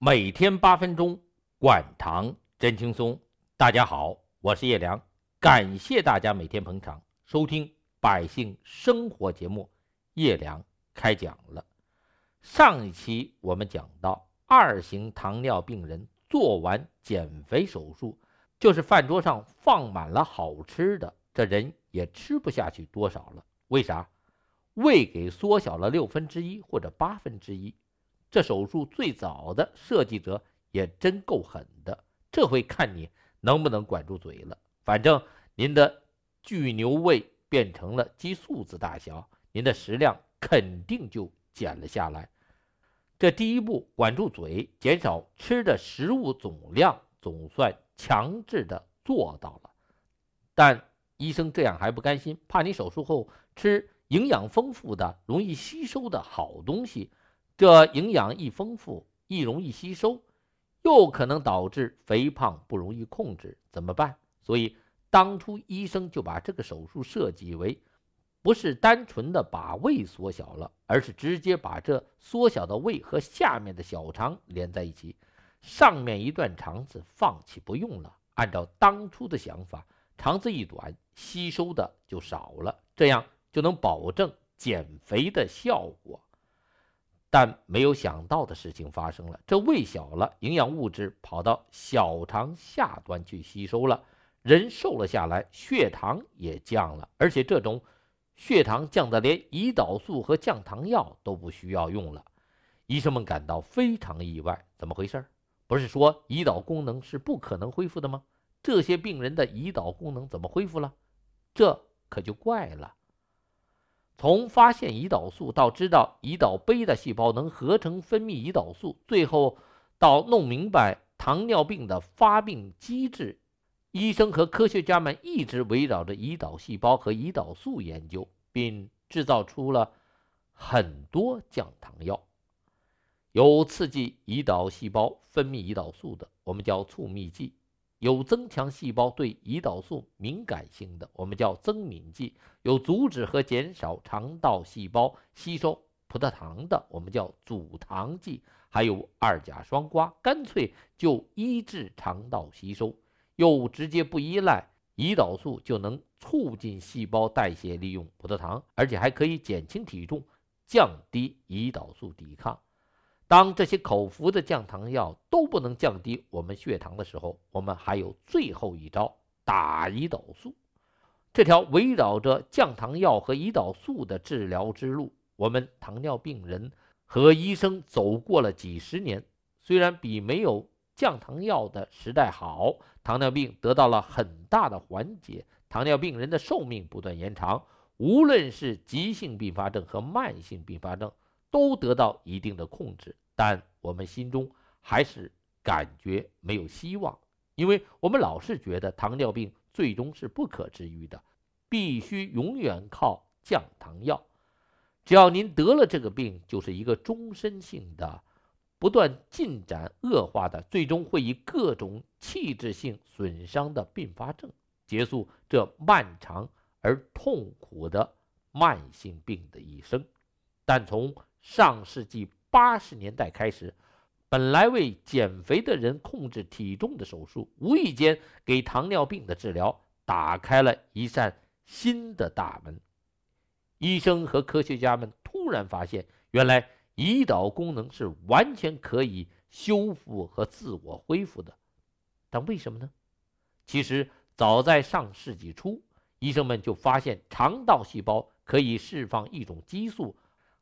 每天八分钟，管糖真轻松。大家好，我是叶良，感谢大家每天捧场收听百姓生活节目。叶良开讲了。上一期我们讲到，二型糖尿病人做完减肥手术，就是饭桌上放满了好吃的，这人也吃不下去多少了。为啥？胃给缩小了六分之一或者八分之一。这手术最早的设计者也真够狠的，这回看你能不能管住嘴了。反正您的巨牛胃变成了鸡素子大小，您的食量肯定就减了下来。这第一步管住嘴，减少吃的食物总量，总算强制的做到了。但医生这样还不甘心，怕你手术后吃营养丰富的、容易吸收的好东西，这营养一丰富，易容易吸收，又可能导致肥胖不容易控制，怎么办？所以当初医生就把这个手术设计为。不是单纯的把胃缩小了，而是直接把这缩小的胃和下面的小肠连在一起，上面一段肠子放弃不用了。按照当初的想法，肠子一短，吸收的就少了，这样就能保证减肥的效果。但没有想到的事情发生了，这胃小了，营养物质跑到小肠下端去吸收了，人瘦了下来，血糖也降了，而且这种。血糖降得连胰岛素和降糖药都不需要用了，医生们感到非常意外。怎么回事？不是说胰岛功能是不可能恢复的吗？这些病人的胰岛功能怎么恢复了？这可就怪了。从发现胰岛素到知道胰岛贝塔细胞能合成分泌胰岛素，最后到弄明白糖尿病的发病机制。医生和科学家们一直围绕着胰岛细胞和胰岛素研究，并制造出了很多降糖药。有刺激胰岛细胞分泌胰岛素的，我们叫促泌剂；有增强细胞对胰岛素敏感性的，我们叫增敏剂；有阻止和减少肠道细胞吸收葡萄糖的，我们叫阻糖剂；还有二甲双胍，干脆就医治肠道吸收。又直接不依赖胰岛素就能促进细胞代谢利用葡萄糖，而且还可以减轻体重，降低胰岛素抵抗。当这些口服的降糖药都不能降低我们血糖的时候，我们还有最后一招——打胰岛素。这条围绕着降糖药和胰岛素的治疗之路，我们糖尿病人和医生走过了几十年，虽然比没有。降糖药的时代好，糖尿病得到了很大的缓解，糖尿病人的寿命不断延长，无论是急性并发症和慢性并发症都得到一定的控制。但我们心中还是感觉没有希望，因为我们老是觉得糖尿病最终是不可治愈的，必须永远靠降糖药。只要您得了这个病，就是一个终身性的。不断进展恶化的，最终会以各种器质性损伤的并发症结束这漫长而痛苦的慢性病的一生。但从上世纪八十年代开始，本来为减肥的人控制体重的手术，无意间给糖尿病的治疗打开了一扇新的大门。医生和科学家们突然发现，原来。胰岛功能是完全可以修复和自我恢复的，但为什么呢？其实早在上世纪初，医生们就发现肠道细胞可以释放一种激素，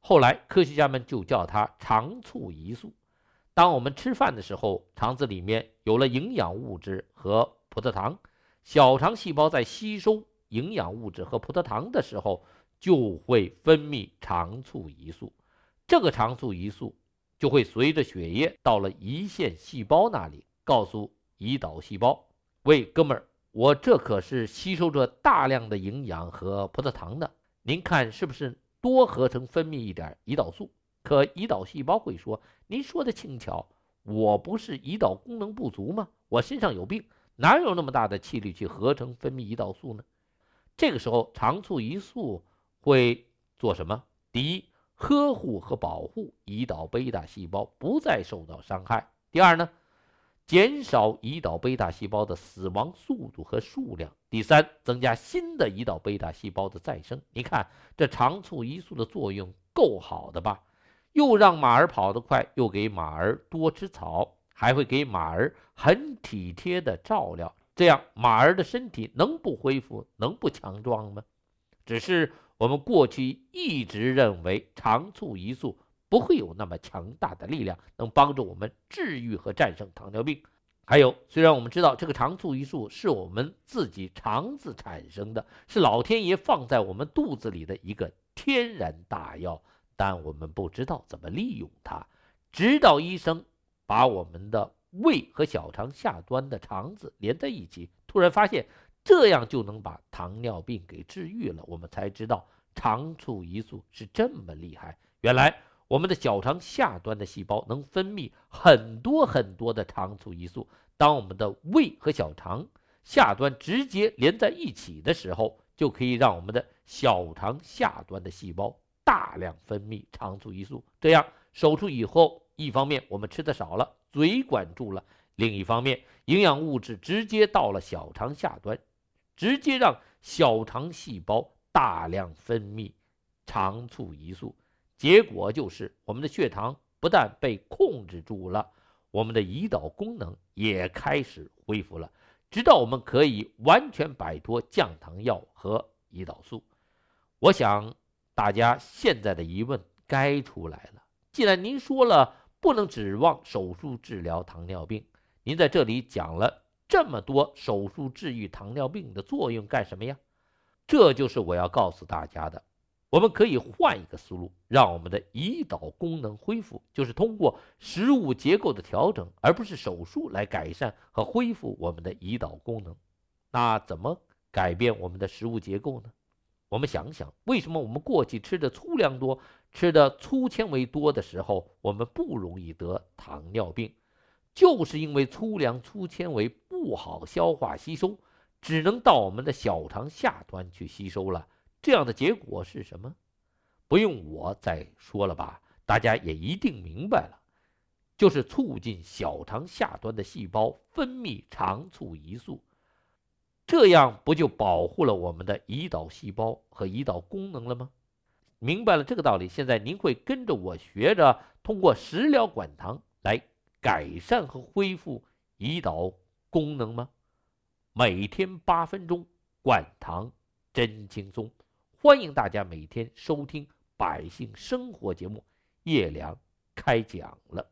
后来科学家们就叫它肠促胰素。当我们吃饭的时候，肠子里面有了营养物质和葡萄糖，小肠细胞在吸收营养物质和葡萄糖的时候，就会分泌肠促胰素。这个肠促胰素就会随着血液到了胰腺细胞那里，告诉胰岛细胞：“喂，哥们儿，我这可是吸收着大量的营养和葡萄糖的，您看是不是多合成分泌一点胰岛素？”可胰岛细胞会说：“您说的轻巧，我不是胰岛功能不足吗？我身上有病，哪有那么大的气力去合成分泌胰岛素呢？”这个时候，肠促胰素会做什么？第一。呵护和保护胰岛贝塔细胞不再受到伤害。第二呢，减少胰岛贝塔细胞的死亡速度和数量；第三，增加新的胰岛贝塔细胞的再生。你看这肠促胰素的作用够好的吧？又让马儿跑得快，又给马儿多吃草，还会给马儿很体贴的照料。这样马儿的身体能不恢复、能不强壮吗？只是我们过去一直认为肠促胰素。不会有那么强大的力量能帮助我们治愈和战胜糖尿病。还有，虽然我们知道这个肠促胰素是我们自己肠子产生的，是老天爷放在我们肚子里的一个天然大药，但我们不知道怎么利用它。直到医生把我们的胃和小肠下端的肠子连在一起，突然发现这样就能把糖尿病给治愈了，我们才知道肠促胰素是这么厉害。原来。我们的小肠下端的细胞能分泌很多很多的肠促胰素。当我们的胃和小肠下端直接连在一起的时候，就可以让我们的小肠下端的细胞大量分泌肠促胰素。这样手术以后，一方面我们吃的少了，嘴管住了；另一方面，营养物质直接到了小肠下端，直接让小肠细胞大量分泌肠促胰素。结果就是，我们的血糖不但被控制住了，我们的胰岛功能也开始恢复了，直到我们可以完全摆脱降糖药和胰岛素。我想大家现在的疑问该出来了：既然您说了不能指望手术治疗糖尿病，您在这里讲了这么多手术治愈糖尿病的作用干什么呀？这就是我要告诉大家的。我们可以换一个思路，让我们的胰岛功能恢复，就是通过食物结构的调整，而不是手术来改善和恢复我们的胰岛功能。那怎么改变我们的食物结构呢？我们想想，为什么我们过去吃的粗粮多、吃的粗纤维多的时候，我们不容易得糖尿病？就是因为粗粮、粗纤维不好消化吸收，只能到我们的小肠下端去吸收了。这样的结果是什么？不用我再说了吧，大家也一定明白了，就是促进小肠下端的细胞分泌肠促胰素，这样不就保护了我们的胰岛细胞和胰岛功能了吗？明白了这个道理，现在您会跟着我学着通过食疗管糖来改善和恢复胰岛功能吗？每天八分钟，管糖真轻松。欢迎大家每天收听《百姓生活》节目，叶良开讲了。